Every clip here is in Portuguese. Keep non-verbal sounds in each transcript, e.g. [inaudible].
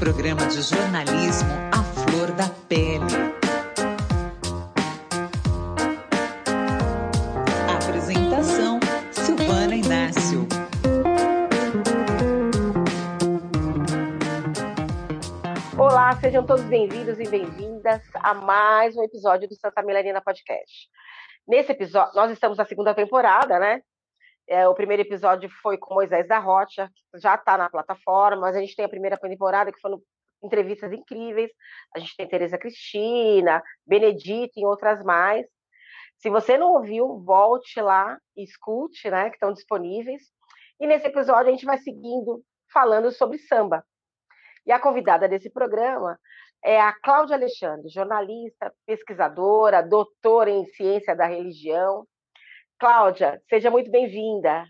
programa de jornalismo à flor da pele. Apresentação: Silvana Inácio. Olá, sejam todos bem-vindos e bem-vindas a mais um episódio do Santa Milanina Podcast. Nesse episódio, nós estamos na segunda temporada, né? É, o primeiro episódio foi com Moisés da Rocha, que já está na plataforma, a gente tem a primeira temporada, que foram entrevistas incríveis. A gente tem Tereza Cristina, Benedita e outras mais. Se você não ouviu, volte lá e escute, né, que estão disponíveis. E nesse episódio a gente vai seguindo falando sobre samba. E a convidada desse programa é a Cláudia Alexandre, jornalista, pesquisadora, doutora em ciência da religião, Cláudia, seja muito bem-vinda.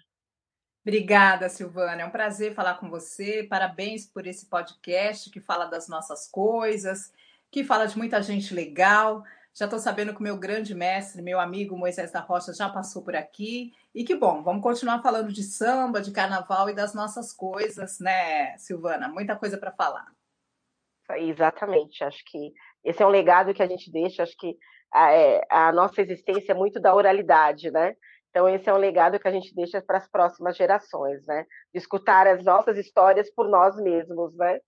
Obrigada, Silvana. É um prazer falar com você. Parabéns por esse podcast que fala das nossas coisas, que fala de muita gente legal. Já estou sabendo que o meu grande mestre, meu amigo Moisés da Rocha, já passou por aqui. E que bom, vamos continuar falando de samba, de carnaval e das nossas coisas, né, Silvana? Muita coisa para falar. Exatamente. Acho que esse é um legado que a gente deixa. Acho que a, é, a nossa existência é muito da oralidade, né? Então, esse é um legado que a gente deixa para as próximas gerações, né? De escutar as nossas histórias por nós mesmos, né?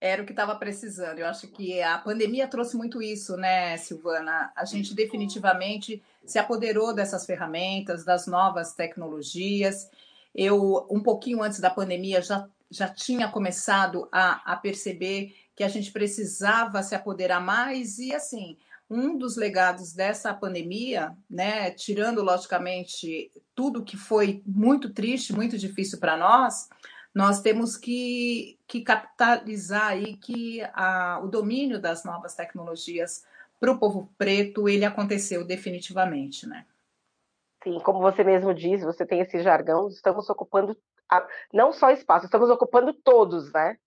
Era o que estava precisando. Eu acho que a pandemia trouxe muito isso, né, Silvana? A gente definitivamente se apoderou dessas ferramentas, das novas tecnologias. Eu, um pouquinho antes da pandemia, já, já tinha começado a, a perceber que a gente precisava se apoderar mais e, assim, um dos legados dessa pandemia, né, tirando logicamente tudo que foi muito triste, muito difícil para nós, nós temos que, que capitalizar aí que a, o domínio das novas tecnologias para o povo preto ele aconteceu definitivamente, né? Sim, como você mesmo diz, você tem esse jargão, estamos ocupando a, não só espaço, estamos ocupando todos, né?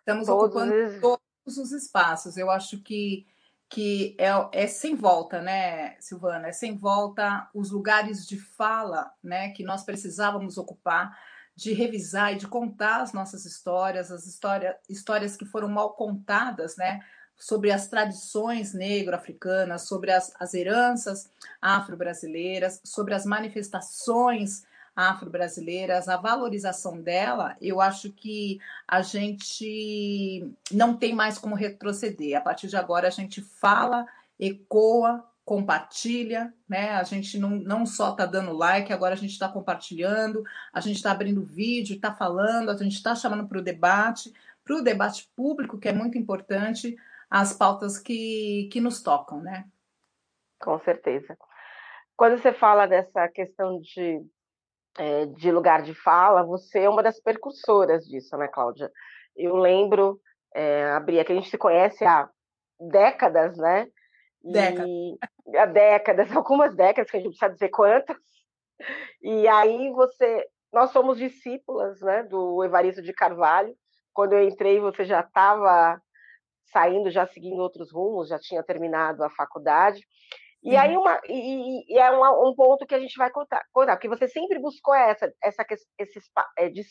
Estamos todos ocupando os... todos os espaços. Eu acho que que é, é, sem volta, né, Silvana? É sem volta os lugares de fala, né, que nós precisávamos ocupar, de revisar e de contar as nossas histórias, as histórias, histórias que foram mal contadas, né, sobre as tradições negro-africanas, sobre as, as heranças afro-brasileiras, sobre as manifestações afro-brasileiras, a valorização dela, eu acho que a gente não tem mais como retroceder. A partir de agora, a gente fala, ecoa, compartilha, né? A gente não, não só está dando like, agora a gente está compartilhando, a gente está abrindo vídeo, está falando, a gente está chamando para o debate, para o debate público, que é muito importante, as pautas que, que nos tocam, né? Com certeza. Quando você fala dessa questão de é, de lugar de fala, você é uma das percursoras disso, né, Cláudia? Eu lembro, é, a Bria, que a gente se conhece há décadas, né? Décadas. Há décadas, [laughs] algumas décadas, que a gente precisa dizer quantas. E aí você, nós somos discípulas, né, do Evaristo de Carvalho. Quando eu entrei, você já estava saindo, já seguindo outros rumos, já tinha terminado a faculdade. E aí uma, e, e é uma, um ponto que a gente vai contar, contar, porque você sempre buscou essa, essa esse, é, de,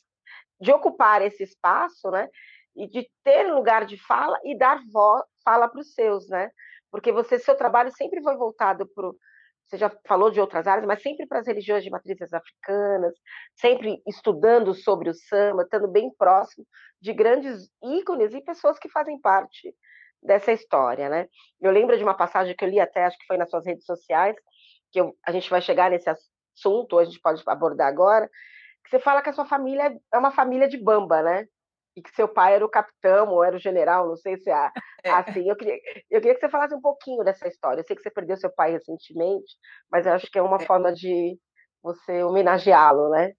de ocupar esse espaço, né? E de ter lugar de fala e dar fala para os seus, né? Porque você, seu trabalho sempre foi voltado para você já falou de outras áreas, mas sempre para as religiões de matrizes africanas, sempre estudando sobre o samba, estando bem próximo de grandes ícones e pessoas que fazem parte dessa história, né? Eu lembro de uma passagem que eu li até, acho que foi nas suas redes sociais, que eu, a gente vai chegar nesse assunto, a gente pode abordar agora, que você fala que a sua família é uma família de bamba, né? E que seu pai era o capitão ou era o general, não sei se é, [laughs] é. assim. Eu queria, eu queria que você falasse um pouquinho dessa história. Eu sei que você perdeu seu pai recentemente, mas eu acho que é uma é. forma de você homenageá-lo, né?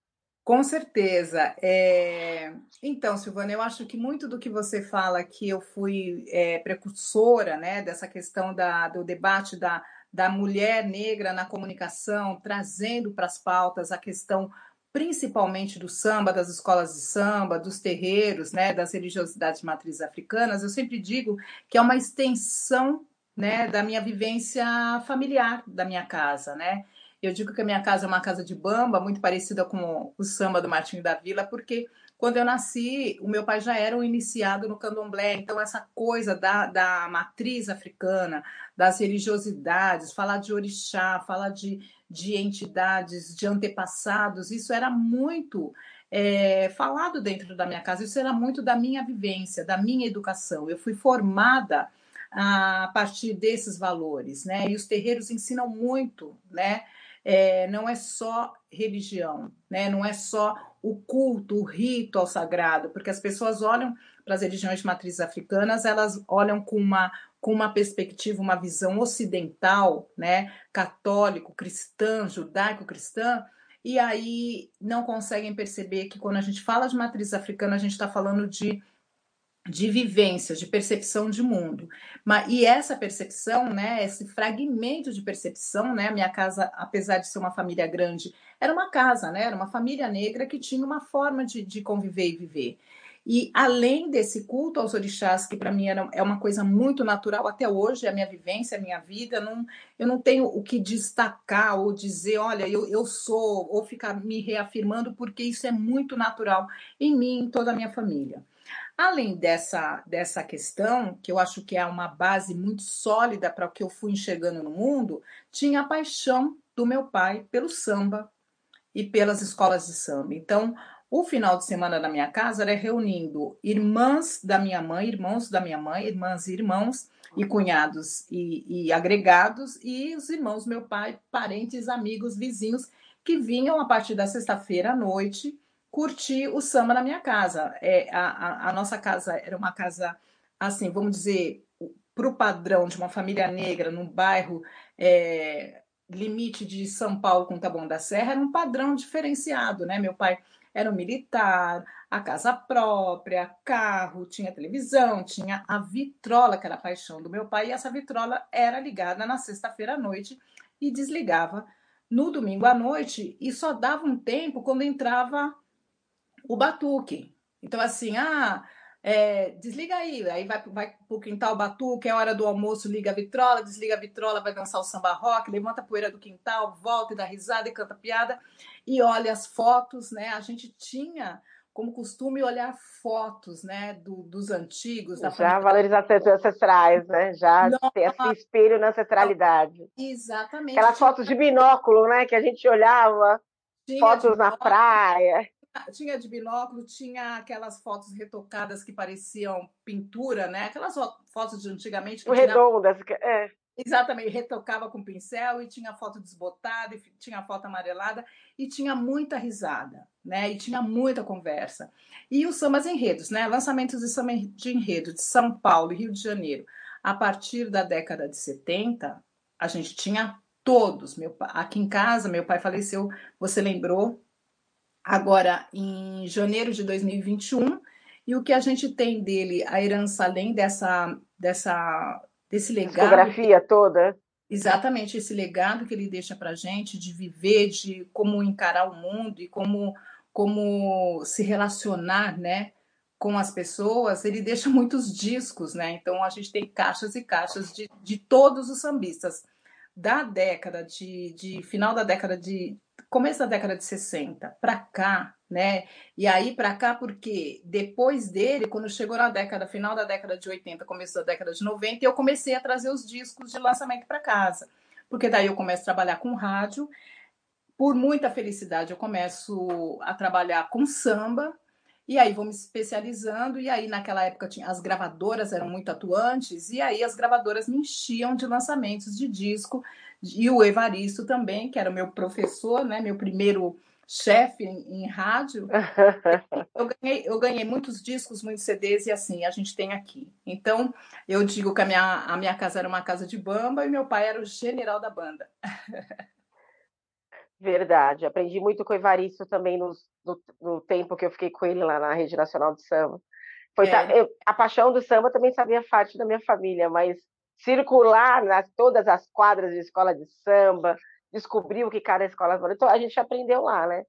Com certeza. É... Então, Silvana, eu acho que muito do que você fala que eu fui é, precursora né, dessa questão da, do debate da, da mulher negra na comunicação, trazendo para as pautas a questão principalmente do samba, das escolas de samba, dos terreiros, né, das religiosidades matrizes africanas, eu sempre digo que é uma extensão né, da minha vivência familiar da minha casa, né? Eu digo que a minha casa é uma casa de bamba, muito parecida com o samba do Martinho da Vila, porque quando eu nasci, o meu pai já era um iniciado no candomblé, então essa coisa da, da matriz africana, das religiosidades, falar de orixá, falar de, de entidades, de antepassados, isso era muito é, falado dentro da minha casa, isso era muito da minha vivência, da minha educação. Eu fui formada a partir desses valores, né? E os terreiros ensinam muito, né? É, não é só religião, né? Não é só o culto, o rito ao sagrado, porque as pessoas olham para as religiões de matrizes africanas, elas olham com uma com uma perspectiva, uma visão ocidental, né, católico, cristã, judaico-cristã, e aí não conseguem perceber que quando a gente fala de matriz africana, a gente está falando de de vivência, de percepção de mundo. E essa percepção, né, esse fragmento de percepção, né, minha casa, apesar de ser uma família grande, era uma casa, né, era uma família negra que tinha uma forma de, de conviver e viver. E além desse culto aos orixás, que para mim era, é uma coisa muito natural até hoje, é a minha vivência, a minha vida, não, eu não tenho o que destacar ou dizer, olha, eu, eu sou, ou ficar me reafirmando, porque isso é muito natural em mim, em toda a minha família. Além dessa, dessa questão, que eu acho que é uma base muito sólida para o que eu fui enxergando no mundo, tinha a paixão do meu pai pelo samba e pelas escolas de samba. Então, o final de semana da minha casa era reunindo irmãs da minha mãe, irmãos da minha mãe, irmãs e irmãos, e cunhados e, e agregados, e os irmãos, meu pai, parentes, amigos, vizinhos, que vinham a partir da sexta-feira à noite curtir o samba na minha casa. É, a, a, nossa casa era uma casa, assim, vamos dizer, para o padrão de uma família negra num bairro é, limite de São Paulo com Taboão da Serra, era um padrão diferenciado, né? Meu pai era um militar, a casa própria, carro, tinha televisão, tinha a vitrola, que era a paixão do meu pai, e essa vitrola era ligada na sexta-feira à noite e desligava no domingo à noite, e só dava um tempo quando entrava o batuque. Então, assim, ah, é, desliga aí, aí vai, vai para o quintal batuque, é hora do almoço, liga a vitrola, desliga a vitrola, vai dançar o samba rock, levanta a poeira do quintal, volta e dá risada e canta piada e olha as fotos, né? A gente tinha como costume olhar fotos, né, do, dos antigos. Já valorizar as ancestrais, né? Já Não, ter esse espelho na ancestralidade. Exatamente. Aquelas fotos de binóculo, né, que a gente olhava, fotos na praia tinha de binóculo, tinha aquelas fotos retocadas que pareciam pintura, né? Aquelas fotos de antigamente. Que Redondas, é. Exatamente, retocava com pincel e tinha foto desbotada, e tinha foto amarelada e tinha muita risada, né? E tinha muita conversa. E os sambas enredos, né? Lançamentos de samba de enredo de São Paulo e Rio de Janeiro, a partir da década de 70, a gente tinha todos. Meu, aqui em casa, meu pai faleceu, você lembrou, agora em janeiro de 2021, e o que a gente tem dele, a herança além dessa, dessa desse legado. Fotografia toda. Exatamente, esse legado que ele deixa para gente de viver, de como encarar o mundo e como, como se relacionar, né? Com as pessoas, ele deixa muitos discos, né? Então a gente tem caixas e caixas de, de todos os sambistas da década de, de final da década de começo da década de 60 para cá, né? E aí para cá porque depois dele, quando chegou na década final da década de 80, começo da década de 90, eu comecei a trazer os discos de lançamento para casa. Porque daí eu começo a trabalhar com rádio. Por muita felicidade, eu começo a trabalhar com samba, e aí vou me especializando, e aí naquela época tinha, as gravadoras eram muito atuantes, e aí as gravadoras me enchiam de lançamentos de disco, e o Evaristo também, que era meu professor, né, meu primeiro chefe em, em, rádio. [laughs] eu, ganhei, eu ganhei muitos discos, muitos CDs, e assim, a gente tem aqui. Então, eu digo que a minha, a minha casa era uma casa de bamba e meu pai era o general da banda. [laughs] Verdade. Aprendi muito com o Evaristo também no, no, no, tempo que eu fiquei com ele lá na Rede Nacional de Samba. Foi, é. eu, a paixão do samba também sabia parte da minha família, mas circular nas todas as quadras de escola de samba, descobrir o que cada escola então a gente aprendeu lá, né?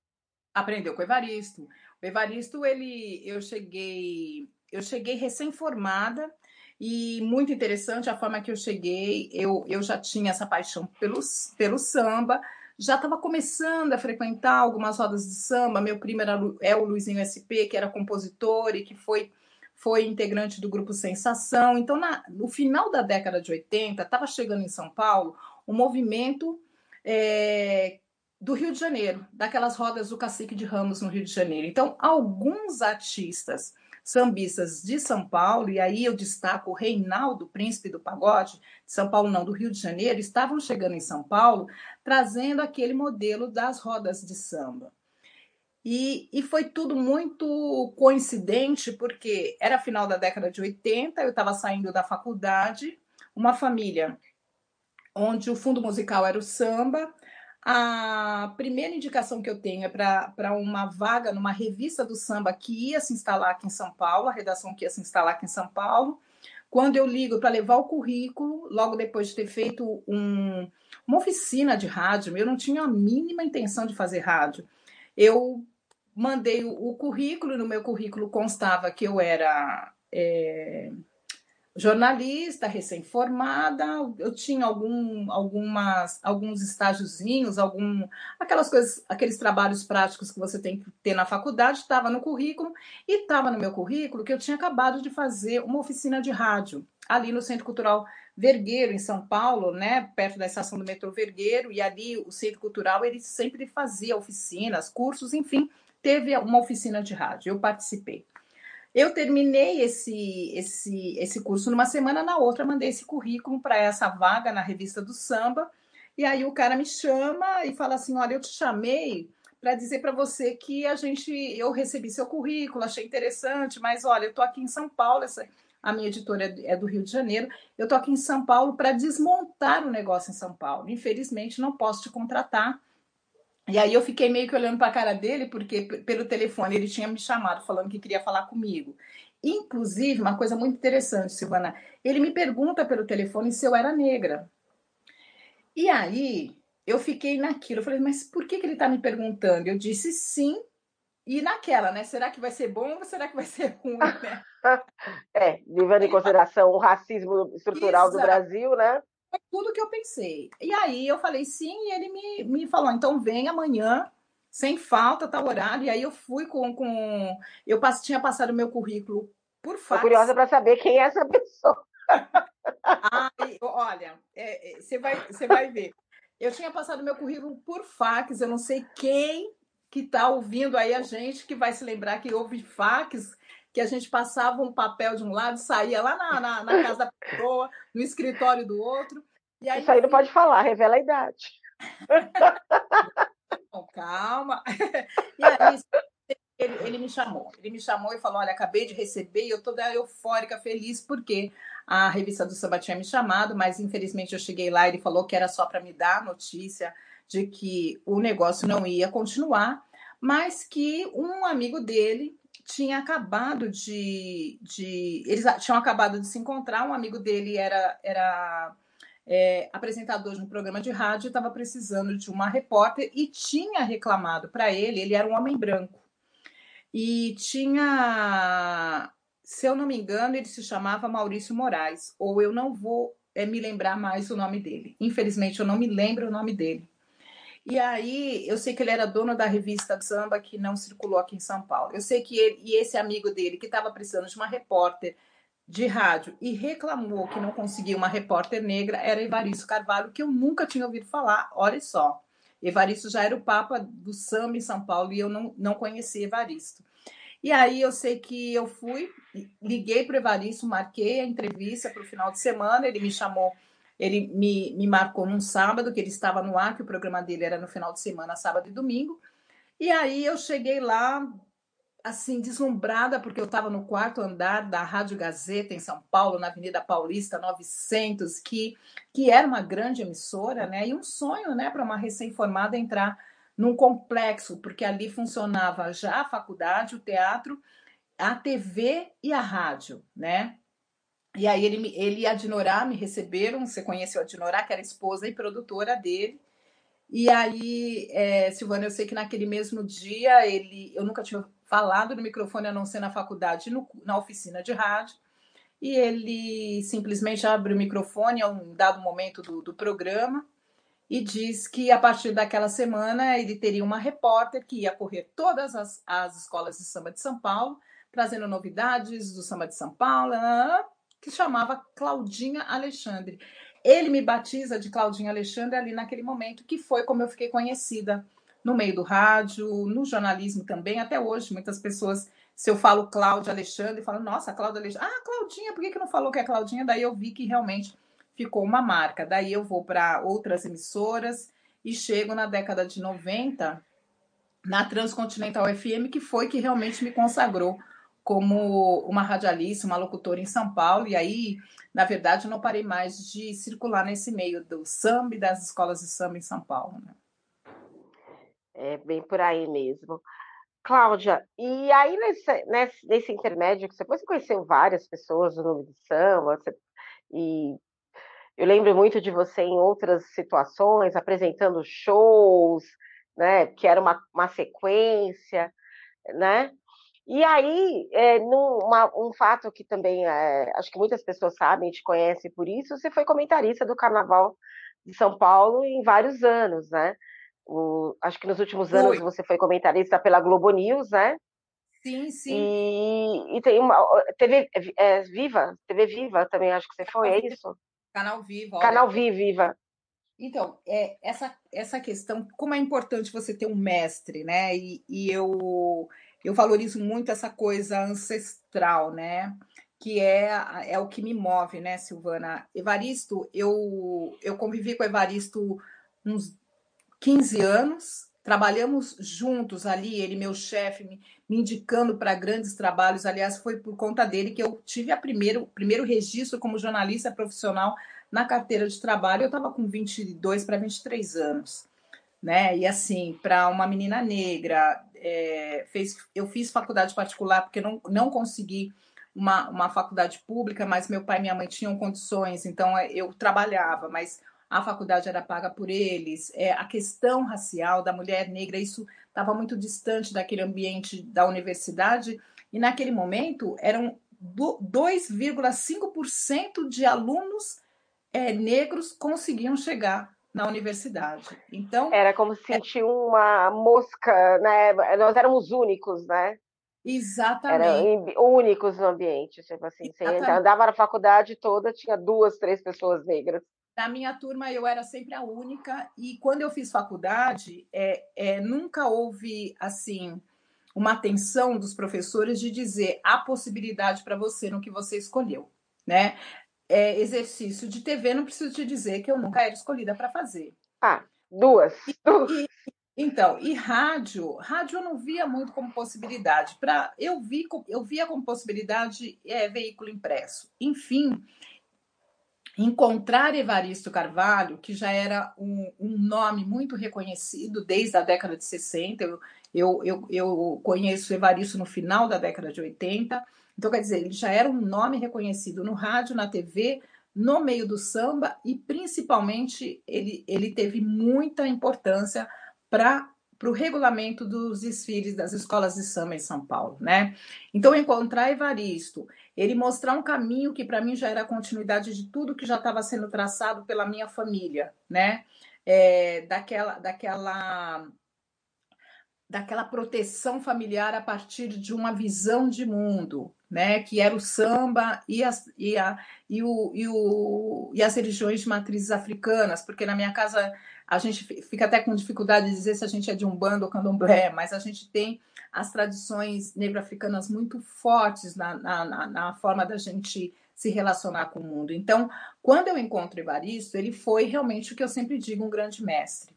Aprendeu com o Evaristo. O Evaristo, ele, eu cheguei, eu cheguei recém-formada e muito interessante a forma que eu cheguei. Eu, eu já tinha essa paixão pelo, pelo samba, já estava começando a frequentar algumas rodas de samba. Meu primo era, é o Luizinho SP, que era compositor e que foi, foi integrante do grupo Sensação. Então, na, no final da década de 80, estava chegando em São Paulo um movimento é, do Rio de Janeiro, daquelas rodas do Cacique de Ramos no Rio de Janeiro. Então, alguns artistas sambistas de São Paulo, e aí eu destaco o Reinaldo, príncipe do pagode, de São Paulo não, do Rio de Janeiro, estavam chegando em São Paulo trazendo aquele modelo das rodas de samba. E, e foi tudo muito coincidente, porque era final da década de 80, eu estava saindo da faculdade, uma família onde o fundo musical era o samba, a primeira indicação que eu tenho é para uma vaga numa revista do samba que ia se instalar aqui em São Paulo, a redação que ia se instalar aqui em São Paulo. Quando eu ligo para levar o currículo, logo depois de ter feito um, uma oficina de rádio, eu não tinha a mínima intenção de fazer rádio. Eu mandei o, o currículo, no meu currículo constava que eu era. É, jornalista, recém-formada, eu tinha algum, algumas, alguns estágiozinhos, algum, aquelas coisas, aqueles trabalhos práticos que você tem que ter na faculdade, estava no currículo, e estava no meu currículo que eu tinha acabado de fazer uma oficina de rádio ali no Centro Cultural Vergueiro, em São Paulo, né, perto da estação do metrô Vergueiro, e ali o Centro Cultural, ele sempre fazia oficinas, cursos, enfim, teve uma oficina de rádio, eu participei. Eu terminei esse, esse, esse curso numa semana, na outra mandei esse currículo para essa vaga na revista do samba. E aí o cara me chama e fala assim: Olha, eu te chamei para dizer para você que a gente, eu recebi seu currículo, achei interessante, mas olha, eu estou aqui em São Paulo, essa, a minha editora é, é do Rio de Janeiro, eu estou aqui em São Paulo para desmontar o negócio em São Paulo. Infelizmente, não posso te contratar e aí eu fiquei meio que olhando para a cara dele, porque pelo telefone ele tinha me chamado falando que queria falar comigo. Inclusive, uma coisa muito interessante, Silvana, ele me pergunta pelo telefone se eu era negra. E aí eu fiquei naquilo, eu falei, mas por que, que ele está me perguntando? Eu disse sim, e naquela, né? Será que vai ser bom ou será que vai ser [laughs] ruim? Né? [laughs] é, levando em consideração o racismo estrutural Exato. do Brasil, né? Foi tudo que eu pensei. E aí eu falei sim, e ele me, me falou: então vem amanhã, sem falta, tá horário. E aí eu fui com. com eu pass, tinha passado o meu currículo por fax. Tô curiosa para saber quem é essa pessoa. Ai, olha, é, é, você é, vai, você vai ver. Eu tinha passado meu currículo por fax, eu não sei quem que está ouvindo aí a gente que vai se lembrar que houve fax que a gente passava um papel de um lado, saía lá na, na, na casa da pessoa, no escritório do outro. E aí, Isso aí não pode falar, revela a idade. [laughs] calma. [laughs] E aí, ele, ele, me chamou. Ele me chamou e falou: Olha, acabei de receber e eu toda eufórica, feliz, porque a revista do Samba tinha me chamado, mas infelizmente eu cheguei lá e ele falou que era só para me dar a notícia de que o negócio não ia continuar, mas que um amigo dele tinha acabado de, de. Eles tinham acabado de se encontrar, um amigo dele era. era é, apresentador de um programa de rádio estava precisando de uma repórter e tinha reclamado para ele, ele era um homem branco, e tinha, se eu não me engano, ele se chamava Maurício Moraes, ou eu não vou é, me lembrar mais o nome dele. Infelizmente, eu não me lembro o nome dele. E aí, eu sei que ele era dono da revista Samba que não circulou aqui em São Paulo. Eu sei que ele e esse amigo dele, que estava precisando de uma repórter de rádio e reclamou que não conseguia uma repórter negra, era Evaristo Carvalho, que eu nunca tinha ouvido falar. Olha só. Evaristo já era o papa do samba em São Paulo e eu não, não conhecia Evaristo. E aí eu sei que eu fui, liguei para o Evaristo, marquei a entrevista para o final de semana, ele me chamou ele me, me marcou num sábado, que ele estava no ar, que o programa dele era no final de semana, sábado e domingo. E aí eu cheguei lá, assim, deslumbrada, porque eu estava no quarto andar da Rádio Gazeta, em São Paulo, na Avenida Paulista 900, que, que era uma grande emissora, né? E um sonho, né, para uma recém-formada entrar num complexo, porque ali funcionava já a faculdade, o teatro, a TV e a rádio, né? E aí ele, ele e a Dinorá me receberam, você conheceu a Dinorá, que era esposa e produtora dele. E aí, é, Silvana, eu sei que naquele mesmo dia ele, eu nunca tinha falado no microfone a não ser na faculdade, no, na oficina de rádio. E ele simplesmente abre o microfone a um dado momento do, do programa e diz que a partir daquela semana ele teria uma repórter que ia correr todas as, as escolas de samba de São Paulo, trazendo novidades do samba de São Paulo, que chamava Claudinha Alexandre. Ele me batiza de Claudinha Alexandre ali naquele momento, que foi como eu fiquei conhecida no meio do rádio, no jornalismo também, até hoje. Muitas pessoas, se eu falo Cláudia Alexandre, falam, nossa, Cláudia Alexandre. Ah, Claudinha, por que, que não falou que é Claudinha? Daí eu vi que realmente ficou uma marca. Daí eu vou para outras emissoras e chego na década de 90 na Transcontinental FM, que foi que realmente me consagrou como uma radialista, uma locutora em São Paulo. E aí, na verdade, eu não parei mais de circular nesse meio do samba e das escolas de samba em São Paulo. Né? É bem por aí mesmo. Cláudia, e aí nesse, nesse, nesse intermédio que você, conheceu várias pessoas no nome de samba, você, e eu lembro muito de você em outras situações, apresentando shows, né? Que era uma, uma sequência, né? E aí, é, numa, um fato que também é, acho que muitas pessoas sabem, te conhecem por isso, você foi comentarista do Carnaval de São Paulo em vários anos, né? O, acho que nos últimos anos você foi comentarista pela Globo News, né? Sim, sim. E, e tem uma TV é, Viva, TV Viva também acho que você foi, é isso? Canal Viva. Canal Viva, Viva. Então, é, essa, essa questão, como é importante você ter um mestre, né? E, e eu, eu valorizo muito essa coisa ancestral, né? Que é, é o que me move, né, Silvana? Evaristo, eu, eu convivi com Evaristo uns 15 anos, trabalhamos juntos ali, ele, meu chefe, me, me indicando para grandes trabalhos. Aliás, foi por conta dele que eu tive a primeiro, primeiro registro como jornalista profissional na carteira de trabalho. Eu estava com 22 para 23 anos. Né? E assim, para uma menina negra, é, fez, eu fiz faculdade particular porque não, não consegui uma, uma faculdade pública, mas meu pai e minha mãe tinham condições, então é, eu trabalhava, mas a faculdade era paga por eles, é, a questão racial da mulher negra, isso estava muito distante daquele ambiente da universidade, e naquele momento eram 2,5% de alunos é, negros conseguiam chegar na universidade. Então era como se sentir uma mosca, né? Nós éramos únicos, né? Exatamente. Eram únicos no ambiente, tipo assim, você andava na faculdade toda, tinha duas, três pessoas negras. Na minha turma, eu era sempre a única, e quando eu fiz faculdade, é, é, nunca houve, assim, uma atenção dos professores de dizer a possibilidade para você no que você escolheu, né? É, exercício de TV, não preciso te dizer que eu nunca era escolhida para fazer. Ah, duas. E, e, então, e rádio, rádio eu não via muito como possibilidade. Para eu vi, eu via como possibilidade é, veículo impresso. Enfim, encontrar Evaristo Carvalho, que já era um, um, nome muito reconhecido desde a década de 60, eu, eu, eu, eu conheço Evaristo no final da década de 80, então quer dizer, ele já era um nome reconhecido no rádio, na TV, no meio do samba e principalmente ele, ele teve muita importância para para o regulamento dos desfiles das escolas de samba em São Paulo, né? Então, encontrar Evaristo, ele mostrar um caminho que para mim já era a continuidade de tudo que já estava sendo traçado pela minha família, né? É, daquela, daquela, daquela proteção familiar a partir de uma visão de mundo, né? Que era o samba e as, e a, e o, e, o, e as religiões de matrizes africanas, porque na minha casa a gente fica até com dificuldade de dizer se a gente é de um bando ou candomblé, mas a gente tem as tradições negro-africanas muito fortes na, na, na, forma da gente se relacionar com o mundo. Então, quando eu encontro Evaristo, ele foi realmente o que eu sempre digo, um grande mestre.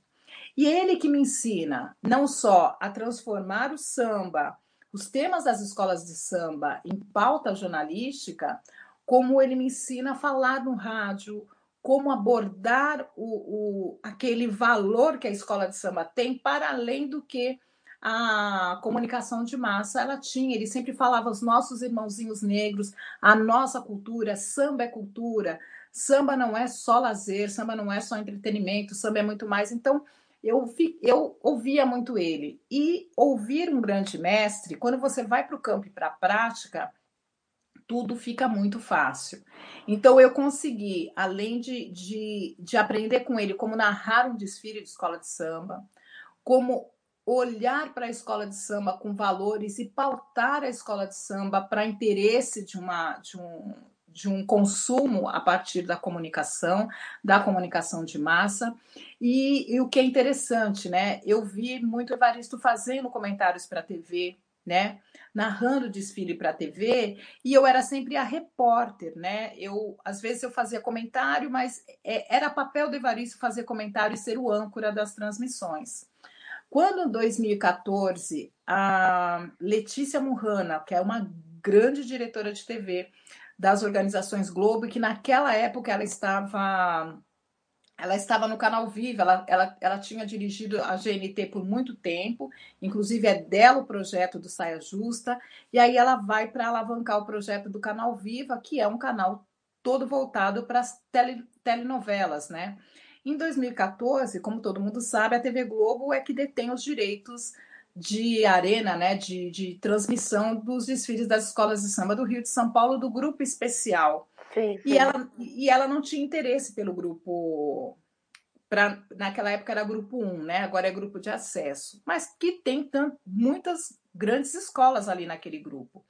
E ele que me ensina não só a transformar o samba, os temas das escolas de samba em pauta jornalística, como ele me ensina a falar no rádio, como abordar o, o, aquele valor que a escola de samba tem para além do que a comunicação de massa ela tinha. Ele sempre falava os nossos irmãozinhos negros, a nossa cultura, samba é cultura, samba não é só lazer, samba não é só entretenimento, samba é muito mais. Então eu, eu ouvia muito ele. E ouvir um grande mestre, quando você vai para o campo e para a prática, tudo fica muito fácil. Então, eu consegui, além de, de, de aprender com ele como narrar um desfile de escola de samba, como olhar para a escola de samba com valores e pautar a escola de samba para interesse de, uma, de, um, de um consumo a partir da comunicação, da comunicação de massa. E, e o que é interessante, né? Eu vi muito Evaristo fazendo comentários para a TV, né? Narrando desfile para a TV, e eu era sempre a repórter, né? Eu às vezes eu fazia comentário, mas é, era papel do Evaristo fazer comentário e ser o âncora das transmissões. Quando em 2014 a Letícia Murrana, que é uma grande diretora de TV das organizações Globo, que naquela época ela estava ela estava no canal Viva, ela, ela, ela tinha dirigido a GNT por muito tempo, inclusive é dela o projeto do Saia Justa, e aí ela vai para alavancar o projeto do canal Viva, que é um canal todo voltado para as tele, telenovelas, né? Em 2014, como todo mundo sabe, a TV Globo é que detém os direitos de arena, né, de, de transmissão dos desfiles das escolas de samba do Rio de São Paulo do grupo especial. Sim, sim. E, ela, e ela não tinha interesse pelo grupo. Pra, naquela época era grupo 1, né? Agora é grupo de acesso. Mas que tem tant, muitas grandes escolas ali naquele grupo.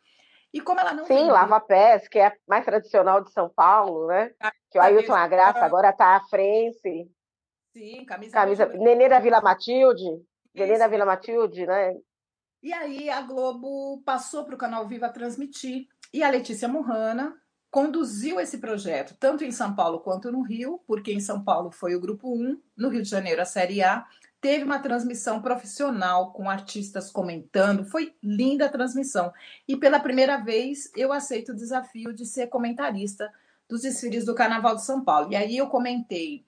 E como ela não Sim, vendeu... Lava Pés, que é mais tradicional de São Paulo, né? Que o Ailton Agraça agora está à frente. Sim, camisa. camisa... Nenê da Vila Matilde. Nenê da Vila Matilde, né? E aí a Globo passou para o Canal Viva transmitir. E a Letícia Murrana, conduziu esse projeto, tanto em São Paulo quanto no Rio, porque em São Paulo foi o grupo 1, no Rio de Janeiro a Série A, teve uma transmissão profissional com artistas comentando, foi linda a transmissão. E pela primeira vez eu aceito o desafio de ser comentarista dos desfiles do Carnaval de São Paulo. E aí eu comentei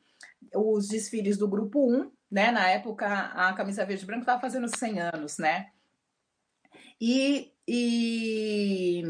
os desfiles do grupo 1, né? Na época a camisa verde e branco estava fazendo 100 anos, né? E e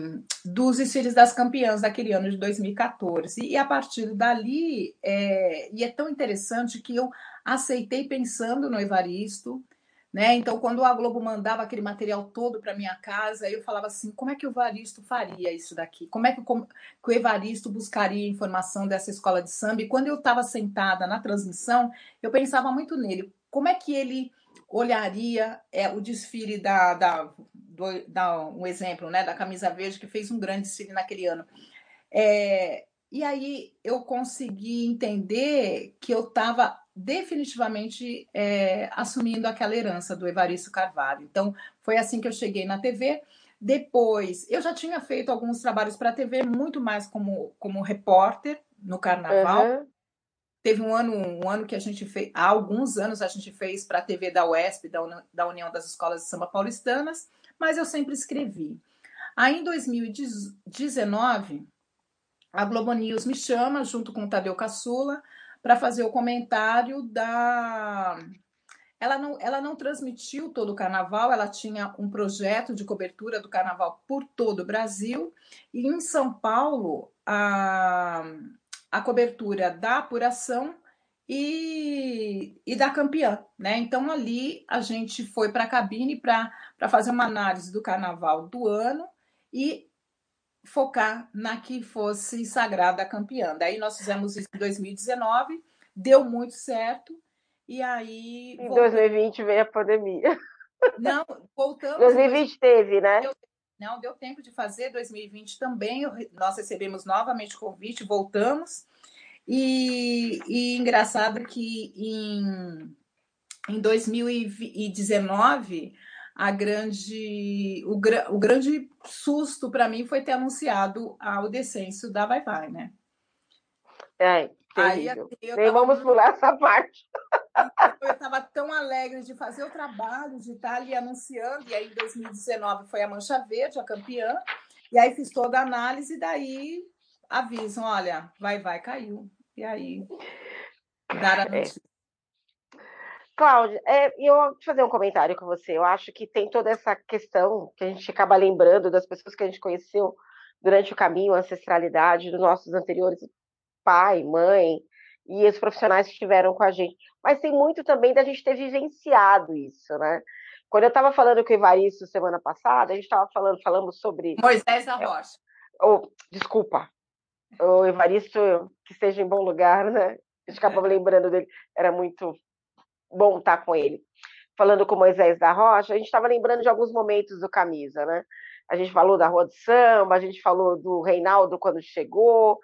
dos desfiles das campeãs daquele ano de 2014. E a partir dali, é, e é tão interessante que eu aceitei pensando no Evaristo, né? Então, quando a Globo mandava aquele material todo para minha casa, eu falava assim: como é que o Evaristo faria isso daqui? Como é que, como, que o Evaristo buscaria informação dessa escola de samba? E quando eu estava sentada na transmissão, eu pensava muito nele: como é que ele olharia é, o desfile da, da, do, da, um exemplo, né, da camisa verde que fez um grande desfile naquele ano. É, e aí eu consegui entender que eu estava definitivamente é, assumindo aquela herança do Evaristo Carvalho. Então foi assim que eu cheguei na TV. Depois eu já tinha feito alguns trabalhos para a TV, muito mais como, como repórter no Carnaval. Uhum. Teve um ano, um ano que a gente fez, há alguns anos a gente fez para a TV da UESP, da, da União das Escolas de Samba Paulistanas, mas eu sempre escrevi. Aí em 2019, a Globo News me chama, junto com o Tadeu Caçula, para fazer o comentário da. Ela não, ela não transmitiu todo o carnaval, ela tinha um projeto de cobertura do carnaval por todo o Brasil, e em São Paulo, a a cobertura da apuração e, e da campeã, né? Então ali a gente foi para a cabine para fazer uma análise do carnaval do ano e focar na que fosse sagrada campeã. Daí nós fizemos isso em 2019, deu muito certo, e aí. Em voltamos... 2020 veio a pandemia. Não, voltamos. 2020 teve, né? Deu, não, deu tempo de fazer, 2020 também. Nós recebemos novamente o convite, voltamos. E, e engraçado que em, em 2019 a grande, o, o grande susto para mim foi ter anunciado o descenso da Vai Vai, né? É, Aí, Nem tava... vamos pular essa parte. Eu estava tão alegre de fazer o trabalho, de estar ali anunciando, e aí em 2019 foi a Mancha Verde, a campeã, e aí fiz toda a análise, e daí avisam, olha, vai, vai, caiu. E aí, dar a é. notícia. É. Cláudia, é, eu vou fazer um comentário com você. Eu acho que tem toda essa questão que a gente acaba lembrando das pessoas que a gente conheceu durante o caminho, a ancestralidade dos nossos anteriores pai, mãe e os profissionais que estiveram com a gente. Mas tem muito também da gente ter vivenciado isso, né? Quando eu estava falando com o Evaristo semana passada, a gente estava falando, falamos sobre. Moisés da Rocha. Oh, desculpa, o Evaristo, que esteja em bom lugar, né? A gente acaba lembrando dele, era muito bom estar com ele. Falando com Moisés da Rocha, a gente estava lembrando de alguns momentos do Camisa, né? A gente falou da Rua de Samba, a gente falou do Reinaldo quando chegou.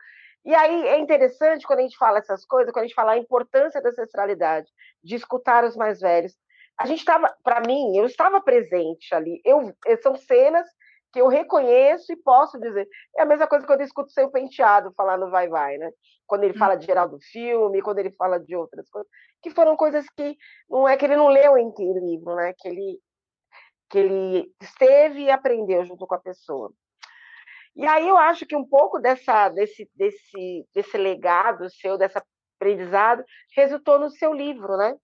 E aí é interessante quando a gente fala essas coisas, quando a gente fala a importância da ancestralidade, de escutar os mais velhos. A gente estava, para mim, eu estava presente ali. Eu, são cenas que eu reconheço e posso dizer. É a mesma coisa quando eu escuto seu penteado falar no Vai Vai, né? Quando ele fala de Geraldo Filme, quando ele fala de outras coisas, que foram coisas que não é que ele não leu em livro, né? Que ele que ele esteve e aprendeu junto com a pessoa. E aí eu acho que um pouco dessa desse desse desse legado seu, dessa aprendizado, resultou no seu livro, né?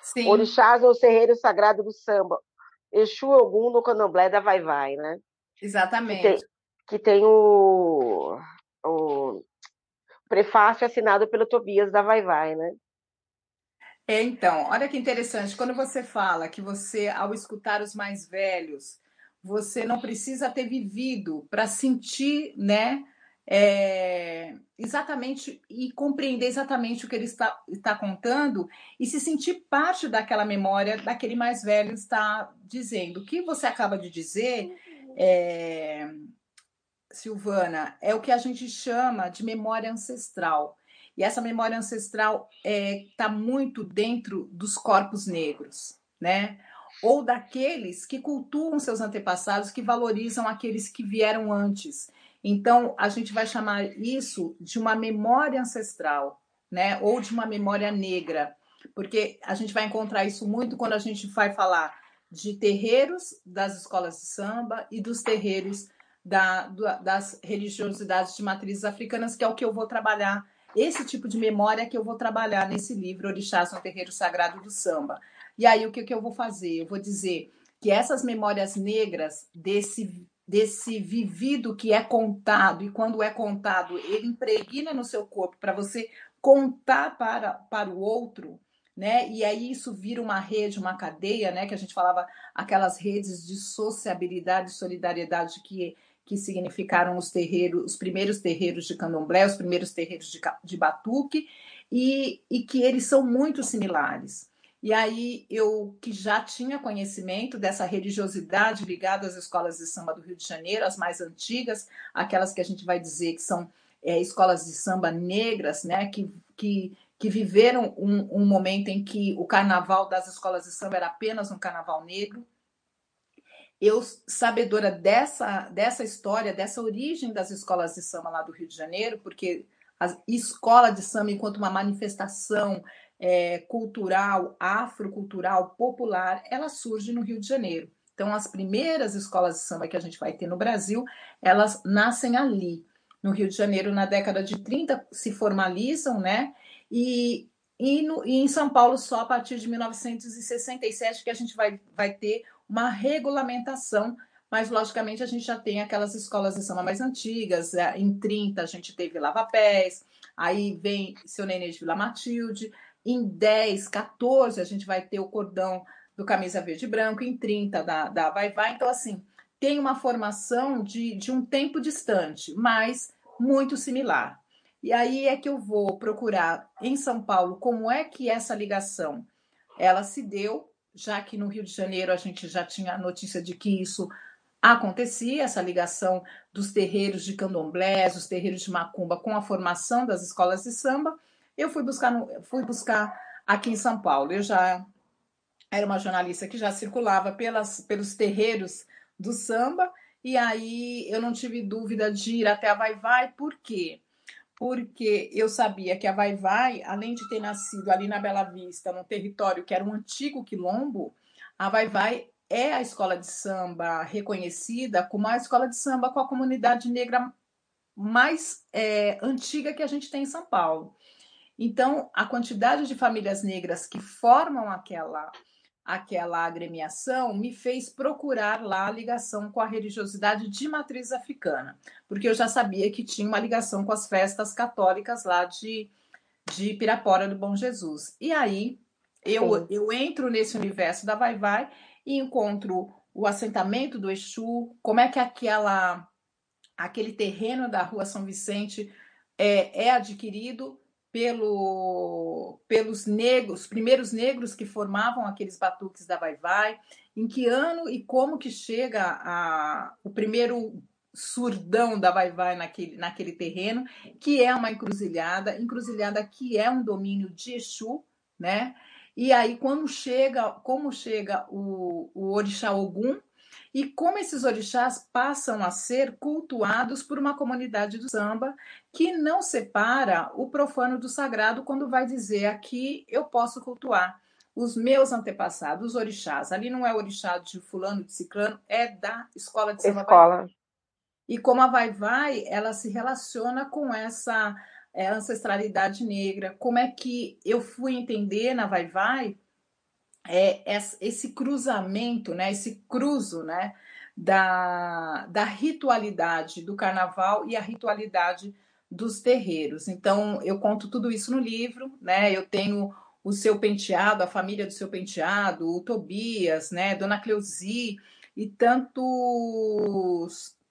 Sim. Orixás ou Serreiro Sagrado do Samba, Exu Ogum no Candomblé da Vai Vai, né? Exatamente. Que tem, que tem o, o prefácio assinado pelo Tobias da Vai Vai, né? É, então, olha que interessante, quando você fala que você, ao escutar os mais velhos, você não precisa ter vivido para sentir, né, é, exatamente e compreender exatamente o que ele está, está contando e se sentir parte daquela memória daquele mais velho está dizendo. O que você acaba de dizer, é, Silvana, é o que a gente chama de memória ancestral. E essa memória ancestral está é, tá muito dentro dos corpos negros, né? Ou daqueles que cultuam seus antepassados, que valorizam aqueles que vieram antes. Então, a gente vai chamar isso de uma memória ancestral, né? Ou de uma memória negra, porque a gente vai encontrar isso muito quando a gente vai falar de terreiros das escolas de samba e dos terreiros da, das religiosidades de matrizes africanas, que é o que eu vou trabalhar, esse tipo de memória que eu vou trabalhar nesse livro, Orixás no Terreiro Sagrado do Samba. E aí, o que, que eu vou fazer? Eu vou dizer que essas memórias negras desse desse vivido que é contado, e quando é contado, ele impregna no seu corpo para você contar para, para o outro, né? E aí isso vira uma rede, uma cadeia, né? Que a gente falava aquelas redes de sociabilidade, solidariedade que que significaram os terreiros, os primeiros terreiros de candomblé, os primeiros terreiros de, de batuque, e, e que eles são muito similares. E aí eu que já tinha conhecimento dessa religiosidade ligada às escolas de samba do Rio de Janeiro, as mais antigas, aquelas que a gente vai dizer que são é, escolas de samba negras, né, que, que, que viveram um, um momento em que o carnaval das escolas de samba era apenas um carnaval negro. Eu, sabedora dessa, dessa história, dessa origem das escolas de samba lá do Rio de Janeiro, porque a escola de samba, enquanto uma manifestação é, cultural, afrocultural, popular, ela surge no Rio de Janeiro. Então, as primeiras escolas de samba que a gente vai ter no Brasil, elas nascem ali, no Rio de Janeiro, na década de 30, se formalizam, né? E, e, no, e em São Paulo, só a partir de 1967, que a gente vai, vai ter uma regulamentação mas logicamente a gente já tem aquelas escolas de samba mais antigas. É, em 30 a gente teve Lava Pés, aí vem Seu Nenê de Vila Matilde, em 10, 14, a gente vai ter o cordão do camisa verde e branco, em 30 da, da Vai Vai. Então, assim, tem uma formação de, de um tempo distante, mas muito similar. E aí é que eu vou procurar em São Paulo como é que essa ligação ela se deu, já que no Rio de Janeiro a gente já tinha notícia de que isso acontecia, essa ligação dos terreiros de candomblés, os terreiros de macumba com a formação das escolas de samba. Eu fui buscar, no, fui buscar aqui em São Paulo. Eu já era uma jornalista que já circulava pelas, pelos terreiros do samba, e aí eu não tive dúvida de ir até a Vai Vai, por quê? Porque eu sabia que a Vai Vai, além de ter nascido ali na Bela Vista, num território que era um antigo quilombo, a Vai Vai é a escola de samba reconhecida como a escola de samba com a comunidade negra mais é, antiga que a gente tem em São Paulo. Então, a quantidade de famílias negras que formam aquela aquela agremiação me fez procurar lá a ligação com a religiosidade de matriz africana, porque eu já sabia que tinha uma ligação com as festas católicas lá de, de Pirapora do Bom Jesus. E aí eu, eu entro nesse universo da Vai Vai e encontro o assentamento do Exu, como é que aquela aquele terreno da Rua São Vicente é, é adquirido pelo, pelos negros, primeiros negros que formavam aqueles batuques da Vai Vai, em que ano e como que chega a, o primeiro surdão da Vai Vai naquele, naquele terreno, que é uma encruzilhada, encruzilhada que é um domínio de Exu, né? E aí, quando chega, como chega o, o orixá Ogum, e como esses orixás passam a ser cultuados por uma comunidade do samba que não separa o profano do sagrado quando vai dizer aqui eu posso cultuar os meus antepassados, os orixás. Ali não é orixá de fulano, de ciclano, é da escola de samba. Escola. E como a Vai Vai, ela se relaciona com essa é, ancestralidade negra. Como é que eu fui entender na Vai Vai é, esse cruzamento, né, esse cruzo né, da, da ritualidade do carnaval e a ritualidade dos terreiros. Então, eu conto tudo isso no livro, né? Eu tenho o seu penteado, a família do seu penteado, o Tobias, né, Dona Cleusi e tantos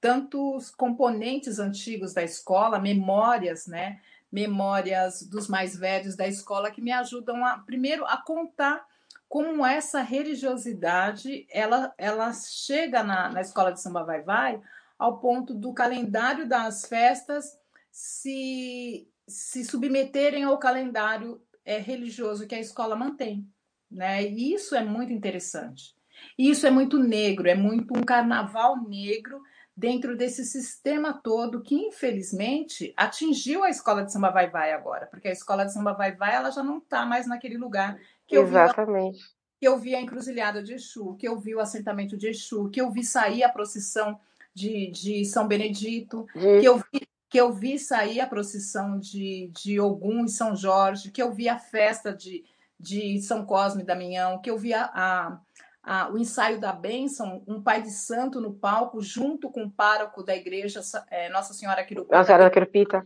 tantos componentes antigos da escola, memórias, né, memórias dos mais velhos da escola que me ajudam a primeiro a contar como essa religiosidade ela, ela chega na, na escola de samba vai vai ao ponto do calendário das festas se, se submeterem ao calendário é, religioso que a escola mantém. Né? E isso é muito interessante. Isso é muito negro, é muito um carnaval negro dentro desse sistema todo que, infelizmente, atingiu a escola de samba vai vai agora, porque a escola de samba vai vai ela já não está mais naquele lugar que Exatamente. eu vi que eu vi a encruzilhada de Exu, que eu vi o assentamento de Exu, que eu vi sair a procissão de, de São Benedito, que eu vi que eu vi sair a procissão de, de Ogum e São Jorge, que eu vi a festa de, de São Cosme e Damião, que eu vi a, a, a, o ensaio da bênção, um pai de santo no palco, junto com o pároco da igreja é, Nossa Senhora Quirupita. Nossa Senhora Quirupita.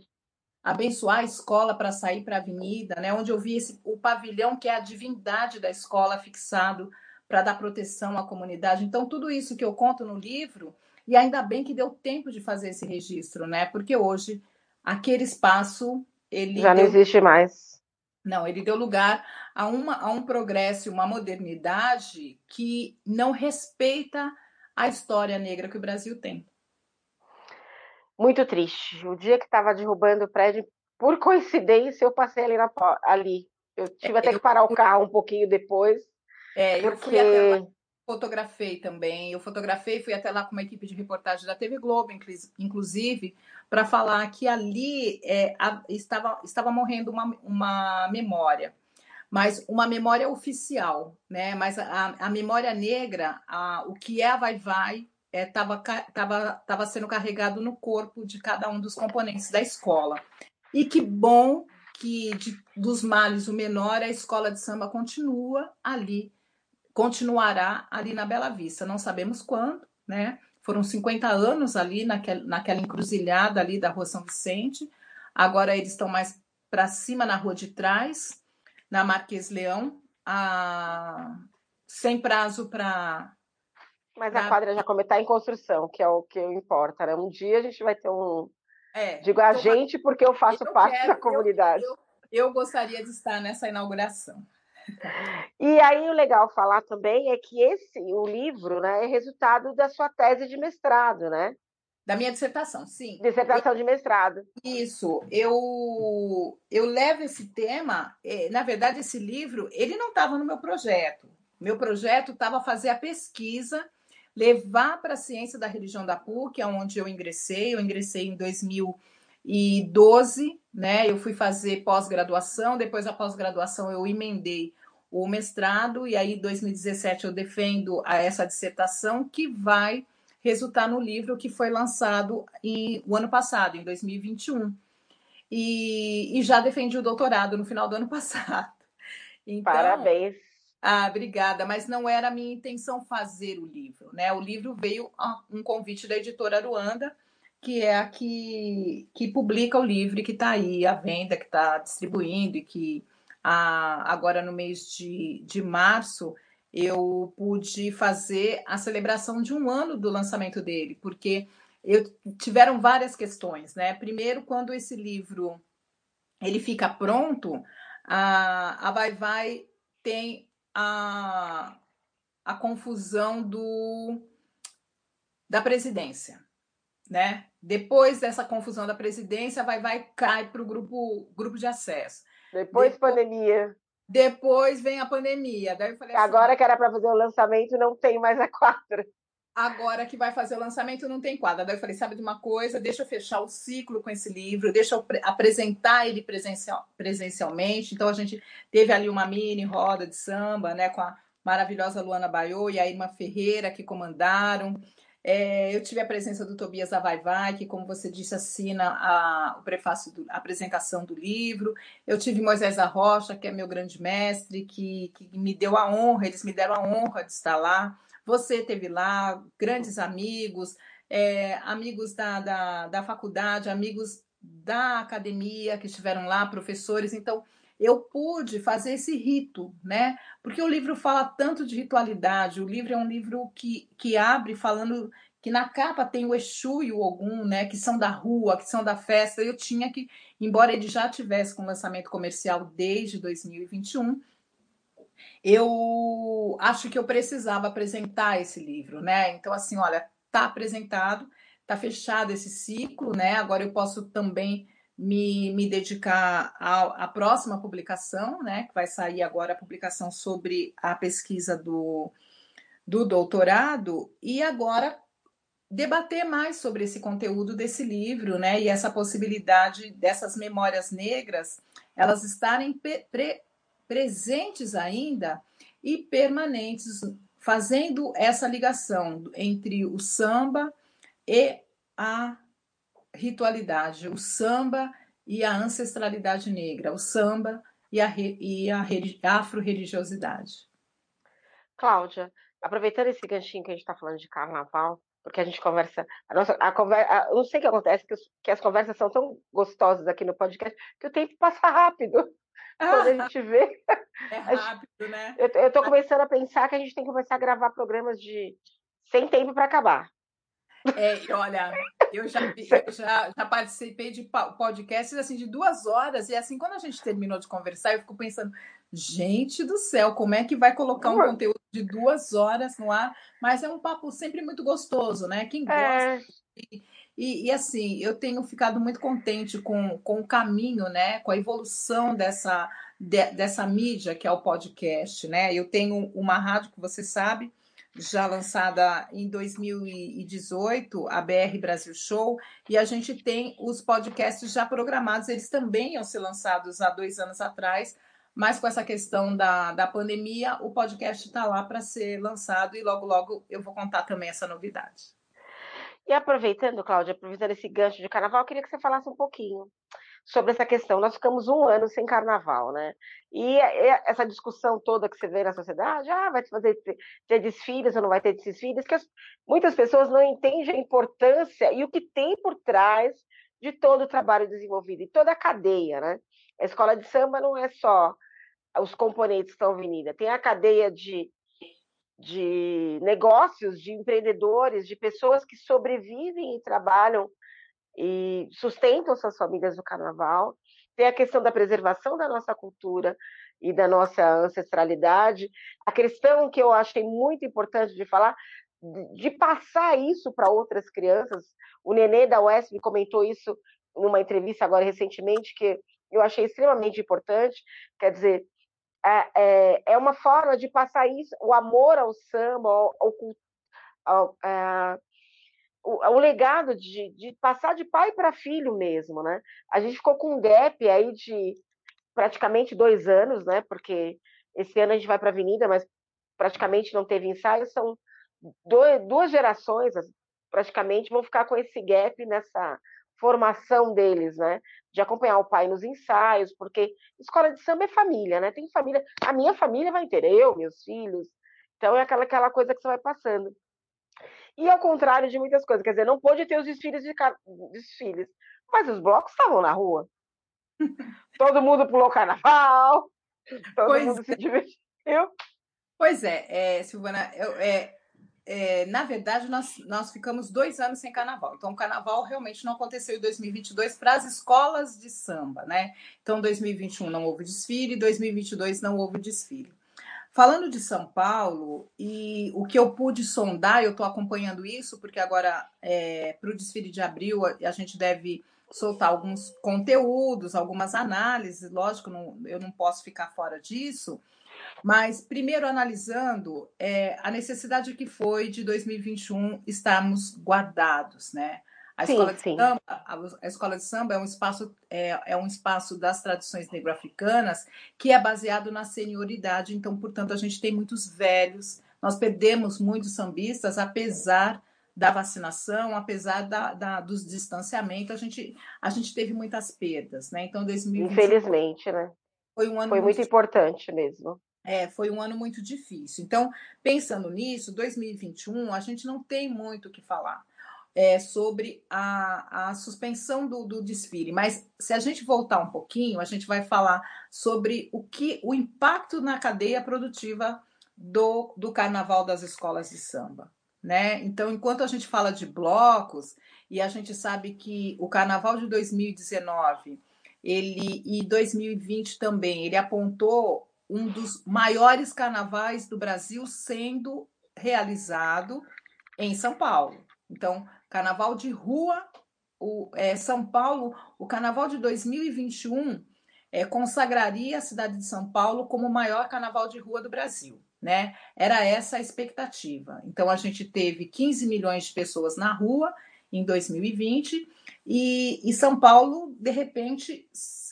Abençoar a escola para sair para a avenida, né? onde eu vi esse, o pavilhão, que é a divindade da escola, fixado para dar proteção à comunidade. Então, tudo isso que eu conto no livro e ainda bem que deu tempo de fazer esse registro, né? Porque hoje aquele espaço ele já não existe mais. Não, ele deu lugar a, uma, a um progresso, uma modernidade que não respeita a história negra que o Brasil tem. Muito triste. O dia que estava derrubando o prédio, por coincidência, eu passei ali. Na, ali. Eu tive é, até que parar o carro um pouquinho depois. É, porque... eu fui até lá fotografei também. Eu fotografei, fui até lá com uma equipe de reportagem da TV Globo, inclusive, para falar que ali é, a, estava, estava morrendo uma, uma memória, mas uma memória oficial, né? Mas a, a memória negra, a, o que é a Vai Vai, estava é, tava, tava sendo carregado no corpo de cada um dos componentes da escola. E que bom que de, dos males o menor, a escola de samba continua ali continuará ali na Bela Vista. Não sabemos quando, né? Foram 50 anos ali naquela, naquela encruzilhada ali da Rua São Vicente. Agora eles estão mais para cima na rua de trás, na Marques Leão, a... sem prazo para. Mas pra... a quadra já está em construção, que é o que importa. Né? Um dia a gente vai ter um. É, Digo a gente porque eu faço eu parte quero, da comunidade. Eu, eu, eu gostaria de estar nessa inauguração. E aí o legal falar também é que esse, o livro, né, é resultado da sua tese de mestrado, né? Da minha dissertação, sim. Dissertação de mestrado. Isso. Eu, eu levo esse tema, eh, na verdade, esse livro, ele não estava no meu projeto. Meu projeto estava fazer a pesquisa, levar para a ciência da religião da PUC, onde eu ingressei. Eu ingressei em 2012, né? Eu fui fazer pós-graduação, depois da pós-graduação eu emendei o mestrado, e aí em 2017 eu defendo essa dissertação que vai resultar no livro que foi lançado em, o ano passado, em 2021. E, e já defendi o doutorado no final do ano [laughs] passado. Então, Parabéns. Ah, obrigada, mas não era a minha intenção fazer o livro, né? O livro veio a um convite da editora Aruanda, que é a que, que publica o livro, que está aí à venda, que está distribuindo e que a, agora no mês de, de março, eu pude fazer a celebração de um ano do lançamento dele, porque eu tiveram várias questões, né? Primeiro, quando esse livro ele fica pronto, a, a Vai Vai tem a, a confusão do da presidência, né? Depois dessa confusão da presidência, vai vai cai para o grupo grupo de acesso. Depois, Depois pandemia. Depois vem a pandemia. Daí eu falei assim, Agora que era para fazer o lançamento, não tem mais a quadra. Agora que vai fazer o lançamento, não tem quadra. Daí eu falei, sabe de uma coisa? Deixa eu fechar o ciclo com esse livro, deixa eu apresentar ele presencial, presencialmente. Então a gente teve ali uma mini roda de samba, né, com a maravilhosa Luana Baiô e a Irma Ferreira que comandaram. É, eu tive a presença do Tobias da Vai Vai, que, como você disse, assina a, o prefácio, do, a apresentação do livro. Eu tive Moisés Rocha, que é meu grande mestre, que, que me deu a honra, eles me deram a honra de estar lá. Você teve lá, grandes amigos, é, amigos da, da, da faculdade, amigos da academia que estiveram lá, professores. Então, eu pude fazer esse rito, né? Porque o livro fala tanto de ritualidade, o livro é um livro que, que abre falando que na capa tem o Exu e o Ogum, né, que são da rua, que são da festa. Eu tinha que, embora ele já tivesse com lançamento comercial desde 2021, eu acho que eu precisava apresentar esse livro, né? Então assim, olha, tá apresentado, tá fechado esse ciclo, né? Agora eu posso também me, me dedicar à, próxima publicação, né, que vai sair agora a publicação sobre a pesquisa do, do doutorado, e agora debater mais sobre esse conteúdo desse livro, né, e essa possibilidade dessas memórias negras elas estarem pre, presentes ainda e permanentes, fazendo essa ligação entre o samba e a ritualidade, o samba e a ancestralidade negra, o samba e a, a afro-religiosidade. Cláudia, aproveitando esse ganchinho que a gente está falando de carnaval, porque a gente conversa, a nossa, a conversa, não sei o que acontece, que, que, as conversas são tão gostosas aqui no podcast, que o tempo passa rápido. Quando a [laughs] gente vê. É rápido, né? Eu estou começando a pensar que a gente tem que começar a gravar programas de sem tempo para acabar. É, olha, eu já, [laughs] eu já, já participei de podcasts assim de duas horas, e assim, quando a gente terminou de conversar, eu fico pensando, gente do céu, como é que vai colocar um conteúdo de duas horas no ar? Mas é um papo sempre muito gostoso, né? Quem gosta. É. E, e, assim, eu tenho ficado muito contente com, com o caminho, né? Com a evolução dessa, de, dessa mídia que é o podcast, né? Eu tenho uma rádio que você sabe já lançada em 2018, a BR Brasil Show, e a gente tem os podcasts já programados, eles também iam ser lançados há dois anos atrás, mas com essa questão da, da pandemia, o podcast está lá para ser lançado e logo, logo eu vou contar também essa novidade. E aproveitando, Cláudia, aproveitando esse gancho de carnaval, eu queria que você falasse um pouquinho sobre essa questão. Nós ficamos um ano sem carnaval, né? E essa discussão toda que você vê na sociedade, ah, vai fazer ter desfiles ou não vai ter desfiles, que as, muitas pessoas não entendem a importância e o que tem por trás de todo o trabalho desenvolvido e toda a cadeia, né? A escola de samba não é só os componentes que estão avenida, tem a cadeia de, de negócios, de empreendedores, de pessoas que sobrevivem e trabalham e sustentam suas famílias no carnaval. Tem a questão da preservação da nossa cultura e da nossa ancestralidade. A questão que eu achei muito importante de falar, de passar isso para outras crianças. O Nenê da UESP comentou isso numa entrevista agora recentemente, que eu achei extremamente importante. Quer dizer, é, é, é uma forma de passar isso, o amor ao samba, ao, ao, ao, é, o, o legado de, de passar de pai para filho mesmo, né? A gente ficou com um gap aí de praticamente dois anos, né? Porque esse ano a gente vai para a Avenida, mas praticamente não teve ensaio. São dois, duas gerações, praticamente, vão ficar com esse gap nessa formação deles, né? De acompanhar o pai nos ensaios, porque escola de samba é família, né? Tem família. A minha família vai ter, eu, meus filhos. Então é aquela, aquela coisa que você vai passando. E ao contrário de muitas coisas, quer dizer, não pôde ter os desfiles de desfiles, mas os blocos estavam na rua. todo mundo pulou carnaval, [laughs] todo pois mundo é. se divertiu. Pois é, é Silvana, eu, é, é, na verdade, nós, nós ficamos dois anos sem carnaval. Então, o carnaval realmente não aconteceu em 2022 para as escolas de samba, né? Então, 2021 não houve desfile, 2022 não houve desfile. Falando de São Paulo, e o que eu pude sondar, eu estou acompanhando isso, porque agora, é, para o desfile de abril, a, a, gente deve soltar alguns conteúdos, algumas análises, lógico, não, eu não posso ficar fora disso, mas, primeiro, analisando é, a necessidade que foi de 2021 estarmos guardados, né? A sim, escola, de sim. Samba, a, escola de samba é um espaço é, é um espaço das tradições negro-africanas que é baseado na senioridade. Então, portanto, a gente tem muitos velhos. Nós perdemos muitos sambistas, apesar da vacinação, apesar da, da, dos distanciamentos, a gente, a gente teve muitas perdas, né? Então, 2020 infelizmente, né? Foi um ano foi muito, muito importante mesmo. É, foi um ano muito difícil. Então, pensando nisso, 2021 a gente não tem muito o que falar é, sobre a, a suspensão do, do, desfile. Mas se a gente voltar um pouquinho, a gente vai falar sobre o que o impacto na cadeia produtiva do, do carnaval das escolas de samba. Né? Então, enquanto a gente fala de blocos, e a gente sabe que o carnaval de 2019 ele, e 2020 também, ele apontou um dos maiores carnavais do Brasil sendo realizado em São Paulo. Então, Carnaval de rua, o, é, São Paulo, o Carnaval de 2021 é, consagraria a cidade de São Paulo como o maior carnaval de rua do Brasil. Né? Era essa a expectativa. Então, a gente teve 15 milhões de pessoas na rua em 2020 e, e São Paulo, de repente,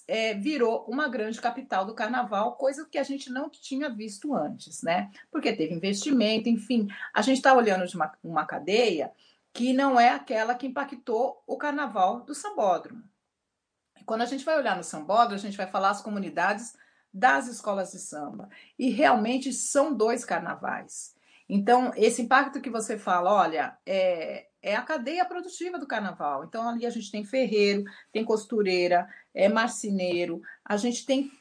é, virou uma grande capital do carnaval, coisa que a gente não tinha visto antes, né? Porque teve investimento, enfim. A gente está olhando de uma, uma cadeia que não é aquela que impactou o carnaval do Sambódromo. quando a gente vai olhar no Sambódromo, a gente vai falar as comunidades das escolas de samba. E realmente são dois carnavais. Então, esse impacto que você fala, olha, é, é a cadeia produtiva do carnaval. Então, ali a gente tem ferreiro, tem costureira, é marceneiro, a gente tem,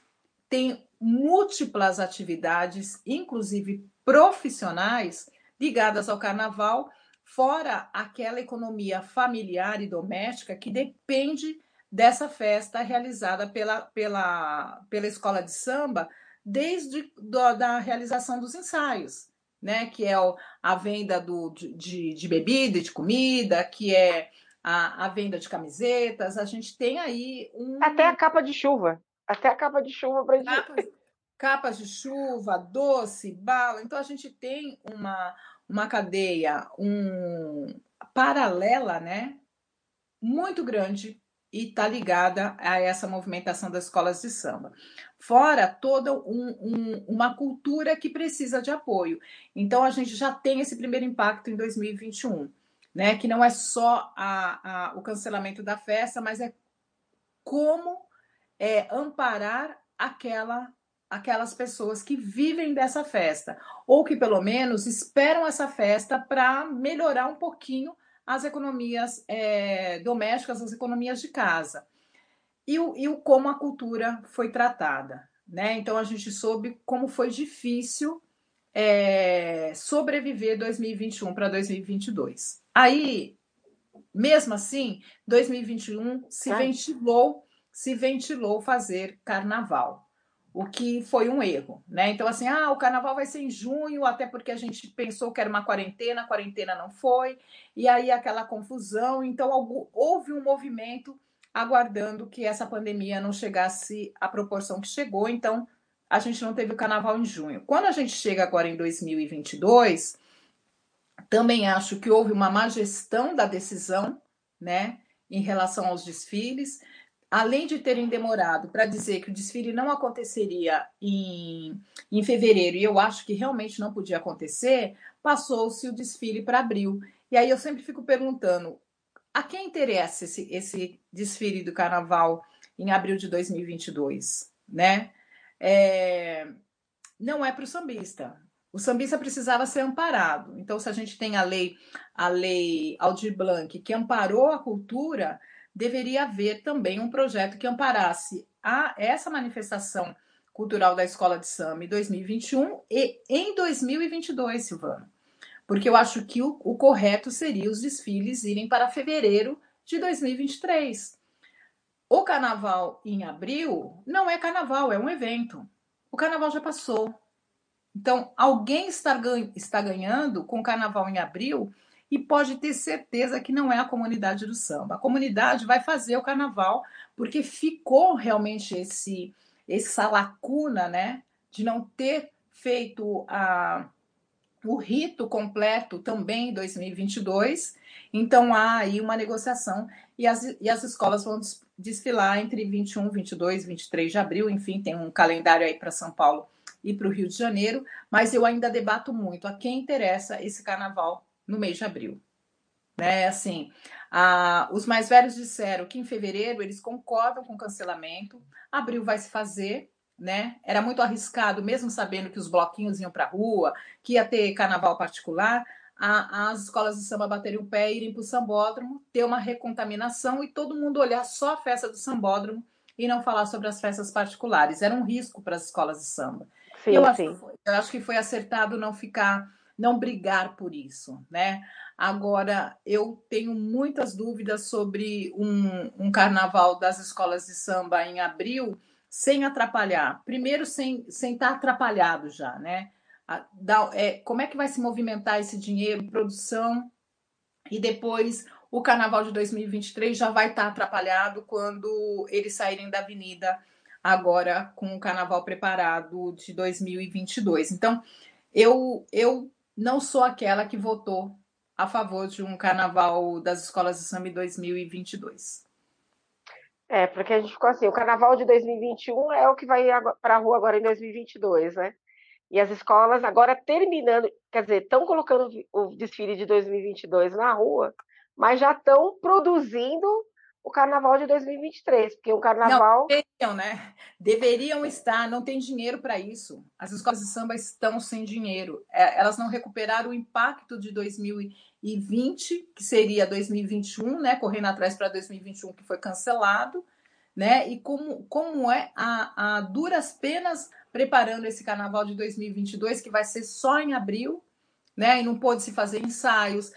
tem múltiplas atividades, inclusive profissionais, ligadas ao carnaval, fora aquela economia familiar e doméstica que depende dessa festa realizada pela, pela, pela escola de samba desde do, da realização dos ensaios, né? Que é a venda do, de, de bebida e de comida, que é a, a venda de camisetas. A gente tem aí um. Até a capa de chuva. Até a capa de chuva para capas, capas de chuva, doce, bala. Então a gente tem uma, uma cadeia um, paralela, né, muito grande e está ligada a essa movimentação das escolas de samba. Fora toda um, um, uma cultura que precisa de apoio. Então, a gente já tem esse primeiro impacto em 2021, né? Que não é só a, a, o cancelamento da festa, mas é como é, amparar aquela aquelas pessoas que vivem dessa festa, ou que pelo menos esperam essa festa para melhorar um pouquinho as economias é, domésticas, as economias de casa. E o, e o como a cultura foi tratada. Né? Então a gente soube como foi difícil é, sobreviver 2021 para 2022. Aí, mesmo assim, 2021 se ventilou, se ventilou fazer carnaval o que foi um erro, né? Então, assim, ah, o carnaval vai ser em junho, até porque a gente pensou que era uma quarentena, a quarentena não foi, e aí aquela confusão. Então, houve um movimento aguardando que essa pandemia não chegasse à proporção que chegou, então a gente não teve o carnaval em junho. Quando a gente chega agora em 2022, também acho que houve uma má gestão da decisão, né, em relação aos desfiles além de terem demorado para dizer que o desfile não aconteceria em, em fevereiro, e eu acho que realmente não podia acontecer, passou-se o desfile para abril. E aí eu sempre fico perguntando: a quem interessa esse, esse desfile do carnaval em abril de 2022? Né? É, não é para o sambista. O sambista precisava ser amparado. Então, se a gente tem a lei, a lei Aldir Blanc, que amparou a cultura, deveria haver também um projeto que amparasse a essa manifestação cultural da Escola de Samba em 2021 e em 2022, Silvana. porque eu acho que o, o correto seria os desfiles irem para fevereiro de 2023. O carnaval em abril não é carnaval, é um evento. O carnaval já passou. Então, alguém está, está ganhando com o carnaval em abril e pode ter certeza que não é a comunidade do samba. A comunidade vai fazer o carnaval porque ficou realmente esse essa lacuna, né, de não ter feito a o rito completo também em 2022. Então há aí uma negociação e as, e as escolas vão desfilar entre 21, 22, 23 de abril, enfim, tem um calendário aí para São Paulo e para o Rio de Janeiro, mas eu ainda debato muito a quem interessa esse carnaval no mês de abril. Né? Assim, a, os mais velhos disseram que em fevereiro eles concordam com o cancelamento, abril vai se fazer, né? Era muito arriscado, mesmo sabendo que os bloquinhos iam para a rua, que ia ter carnaval particular, a, as escolas de samba baterem o pé, irem para o sambódromo, ter uma recontaminação e todo mundo olhar só a festa do sambódromo e não falar sobre as festas particulares. Era um risco para as escolas de samba. Sim, eu, sim. Acho foi, eu acho que foi acertado não ficar, não brigar por isso, né? Agora, eu tenho muitas dúvidas sobre um, um carnaval das escolas de samba em abril, sem atrapalhar. Primeiro, sem, sem estar atrapalhado já, né? A, da, é, como é que vai se movimentar esse dinheiro, produção, e depois o carnaval de 2023 já vai estar atrapalhado quando eles saírem da avenida agora com o carnaval preparado de 2022. Então, eu, eu não sou aquela que votou a favor de um carnaval das escolas de samba em 2022. É, porque a gente ficou assim, o carnaval de 2021 é o que vai para a rua agora em 2022, né? E as escolas agora terminando, quer dizer, estão colocando o desfile de 2022 na rua, mas já estão produzindo o carnaval de 2023, porque o carnaval. Não, deveriam, né? Deveriam estar, não tem dinheiro para isso. As escolas de samba estão sem dinheiro. É, elas não recuperaram o impacto de 2020, que seria 2021, né? Correndo atrás para 2021, que foi cancelado, né? E como, como é a, a duras penas preparando esse carnaval de 2022, que vai ser só em abril. Né? E não pôde se fazer ensaios,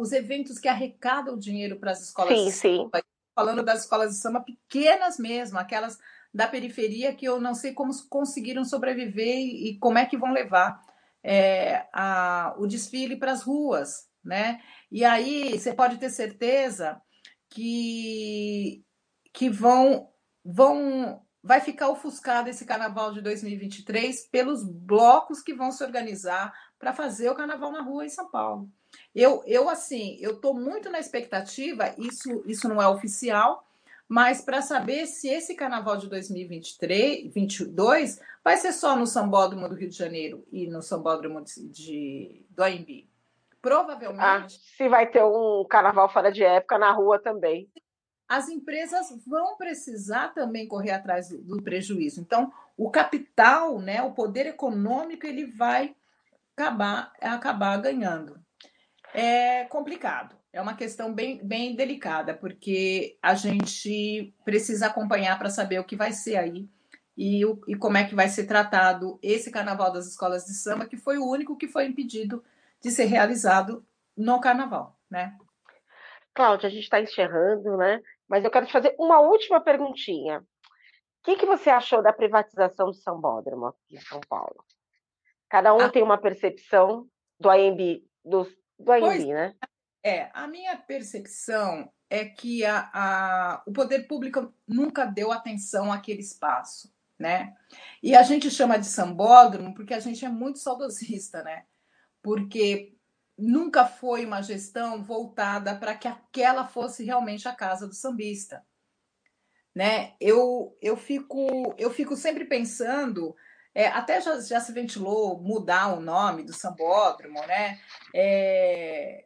os eventos que arrecadam dinheiro para as escolas sim, sim falando das escolas de samba pequenas mesmo, aquelas da periferia que eu não sei como conseguiram sobreviver e, como é que vão levar é, a, o desfile para as ruas, né? E aí você pode ter certeza que que vão vão vai ficar ofuscado esse carnaval de 2023 pelos blocos que vão se organizar para fazer o carnaval na rua em São Paulo. Eu, eu assim, eu estou muito na expectativa, isso, isso não é oficial, mas para saber se esse carnaval de 2023, 2022 vai ser só no Sambódromo do Rio de Janeiro e no Sambódromo de, de do AMB. Provavelmente. Ah, se vai ter um carnaval fora de época na rua também. As empresas vão precisar também correr atrás do, do prejuízo. Então, o capital, né, o poder econômico, ele vai acabar, acabar ganhando. É complicado, é uma questão bem, bem delicada, porque a gente precisa acompanhar para saber o que vai ser aí e, o, e como é que vai ser tratado esse carnaval das escolas de samba, que foi o único que foi impedido de ser realizado no carnaval, né? Cláudia, a gente está encerrando, né? Mas eu quero te fazer uma última perguntinha. O que, que você achou da privatização do Sambódromo aqui em São Paulo? Cada um ah. tem uma percepção do AMB, do, do AMB, pois, né? É, a minha percepção é que a, a, o poder público nunca deu atenção àquele espaço, né? E a gente chama de sambódromo porque a gente é muito saudosista, né? Porque nunca foi uma gestão voltada para que aquela fosse realmente a casa do sambista, né? Eu, eu fico eu fico sempre pensando é, até já, já, se ventilou mudar o nome do sambódromo, né? É,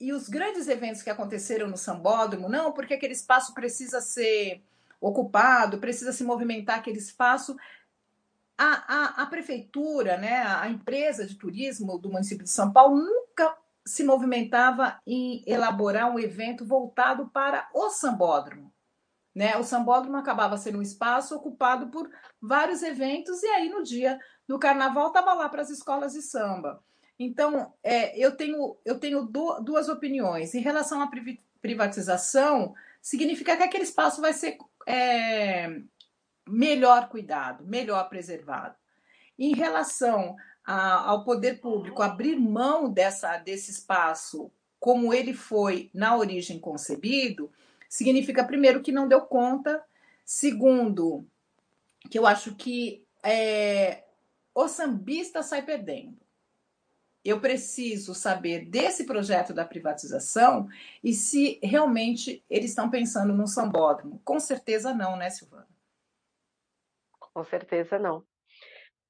e os grandes eventos que aconteceram no sambódromo, não, porque aquele espaço precisa ser ocupado, precisa se movimentar aquele espaço. A, a, a prefeitura, né, a empresa de turismo do município de São Paulo nunca se movimentava em elaborar um evento voltado para o sambódromo. Né? O sambódromo acabava sendo um espaço ocupado por vários eventos, e aí no dia do carnaval estava lá para as escolas de samba. Então, é, eu tenho, eu tenho duas opiniões. Em relação à privatização, significa que aquele espaço vai ser é, melhor cuidado, melhor preservado. Em relação a, ao poder público abrir mão dessa, desse espaço como ele foi na origem concebido, significa, primeiro, que não deu conta, segundo, que eu acho que é, o sambista sai perdendo. Eu preciso saber desse projeto da privatização e se realmente eles estão pensando num sambódromo. Com certeza não, né, Silvana? Com certeza não.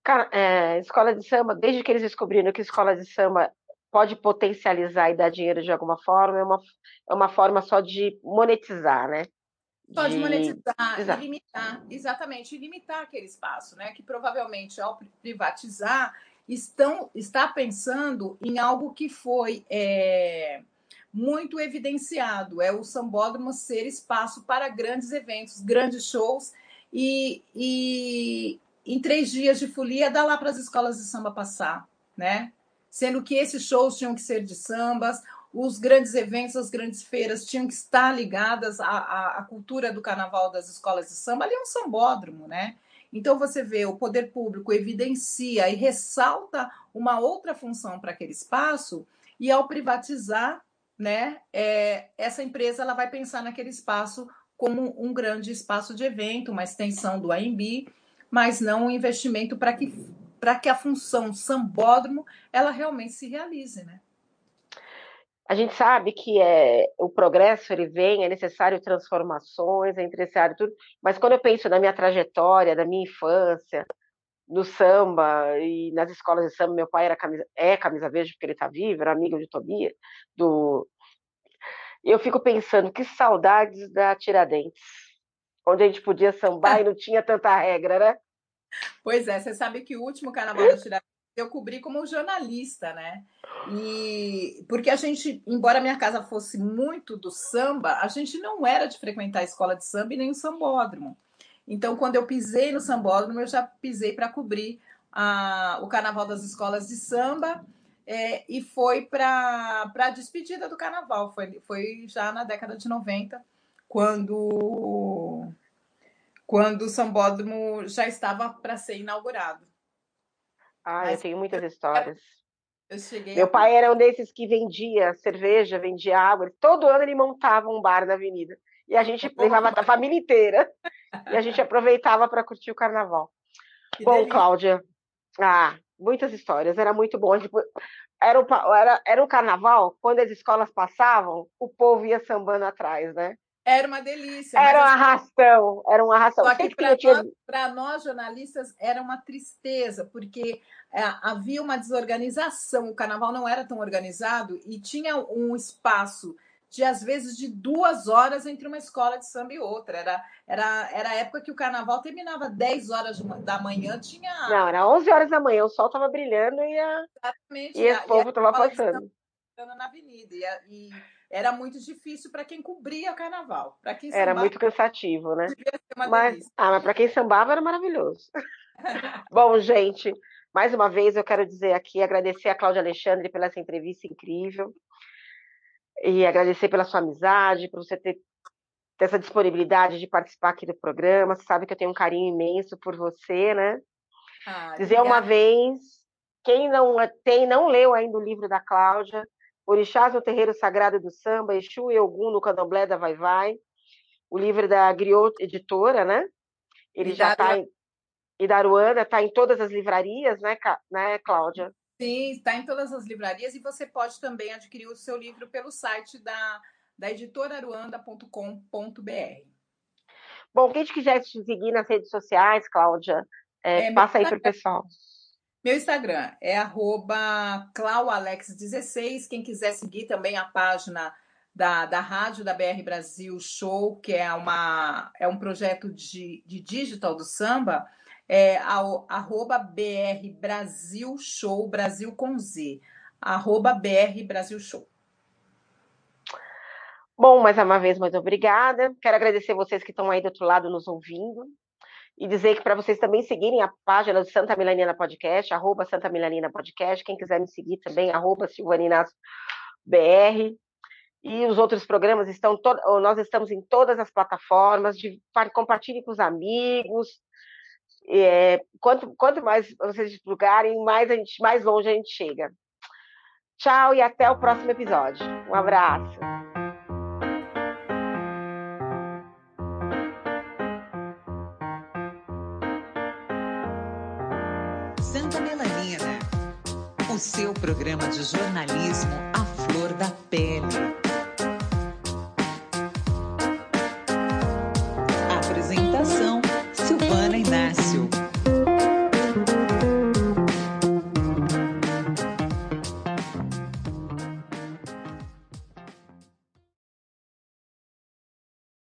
Cara, é, escola de samba, desde que eles descobriram que escola de samba pode potencializar e dar dinheiro de alguma forma, é uma, é uma forma só de monetizar, né? Pode de... monetizar Exato. e limitar, exatamente, e limitar aquele espaço, né? Que provavelmente ao privatizar estão está pensando em algo que foi é, muito evidenciado, é o sambódromo ser espaço para grandes eventos, grandes shows e, e em três dias de folia dá lá para as escolas de samba passar, né? Sendo que esses shows tinham que ser de sambas, os grandes eventos, as grandes feiras tinham que estar ligadas à, à, à, cultura do carnaval das escolas de samba. Ali é um sambódromo, né? Então você vê o poder público evidencia e ressalta uma outra função para aquele espaço e ao privatizar, né, é, essa empresa ela vai pensar naquele espaço como um grande espaço de evento, uma extensão do AMB, mas não um investimento para que para que a função sambódromo ela realmente se realize, né? A gente sabe que é, o progresso ele vem, é necessário transformações, é necessário tudo, mas quando eu penso na minha trajetória, da minha infância, no samba e nas escolas de samba, meu pai era camisa, é camisa verde porque ele está vivo, era amigo de Tobias, do eu fico pensando que saudades da Tiradentes, onde a gente podia sambar e não tinha tanta regra, né? Pois é, você sabe que o último Carnaval da Tiradentes eu cobri como jornalista, né? E porque a gente, embora minha casa fosse muito do samba, a gente não era de frequentar a escola de samba e nem o sambódromo. Então, quando eu pisei no sambódromo, eu já pisei para cobrir a, o carnaval das escolas de samba é, e foi para a despedida do carnaval. Foi, foi já na década de 90, quando quando o Sambódromo já estava para ser inaugurado. Ah, Mas eu tenho muitas histórias. Meu a... pai era um desses que vendia cerveja, vendia água. Todo ano ele montava um bar na avenida. E a gente [laughs] levava a família inteira. [laughs] e a gente aproveitava para curtir o carnaval. Que bom, delícia. Cláudia. Ah, muitas histórias. Era muito bom. Era, o, era, era o carnaval, quando as escolas passavam, o povo ia sambando atrás, né? Era uma delícia. Era uma arrastão, era uma arrastão. Só que para tinha... nós, nós, jornalistas, era uma tristeza, porque é, havia uma desorganização, o carnaval não era tão organizado e tinha um espaço de, às vezes, de duas horas entre uma escola de samba e outra. Era, era, era a época que o carnaval terminava 10 horas da manhã, tinha... Não, era 11 horas da manhã, o sol estava brilhando e, a... Exatamente, e, e o povo estava passando. Na avenida, e, a, e era muito difícil para quem cobria o carnaval. Para quem era muito cansativo, né? Mas, ah, mas para quem sambava era maravilhoso. [laughs] Bom, gente, mais uma vez eu quero dizer aqui, agradecer a Cláudia Alexandre pela essa entrevista incrível e agradecer pela sua amizade, por você ter, ter essa disponibilidade de participar aqui do programa. Você sabe que eu tenho um carinho imenso por você, né? Ah, dizer uma vez, quem não tem, não leu ainda o livro da Cláudia, Orixás no Terreiro Sagrado do Samba, Exu e Ogum no Candomblé da Vai Vai, o livro da Griot Editora, né? Ele e já está em... E da Aruanda está em todas as livrarias, né, né, Cláudia? Sim, está em todas as livrarias e você pode também adquirir o seu livro pelo site da, da editoraruanda.com.br. Bom, quem quiser te seguir nas redes sociais, Cláudia, é, é, passa aí para o pessoal. Meu Instagram é claualex16. Quem quiser seguir também a página da, da rádio da BR Brasil Show, que é, uma, é um projeto de, de digital do samba, é ao, arroba BR Brasil Show, Brasil com Z. Arroba BR Brasil Show. Bom, mais uma vez, muito obrigada. Quero agradecer vocês que estão aí do outro lado nos ouvindo. E dizer que para vocês também seguirem a página do Santa Milanina Podcast, arroba Santa Milanina Podcast, quem quiser me seguir também, arroba BR. E os outros programas estão, nós estamos em todas as plataformas, de, compartilhe com os amigos. É, quanto, quanto mais vocês divulgarem, mais, a gente, mais longe a gente chega. Tchau e até o próximo episódio. Um abraço. Seu programa de jornalismo à flor da pele.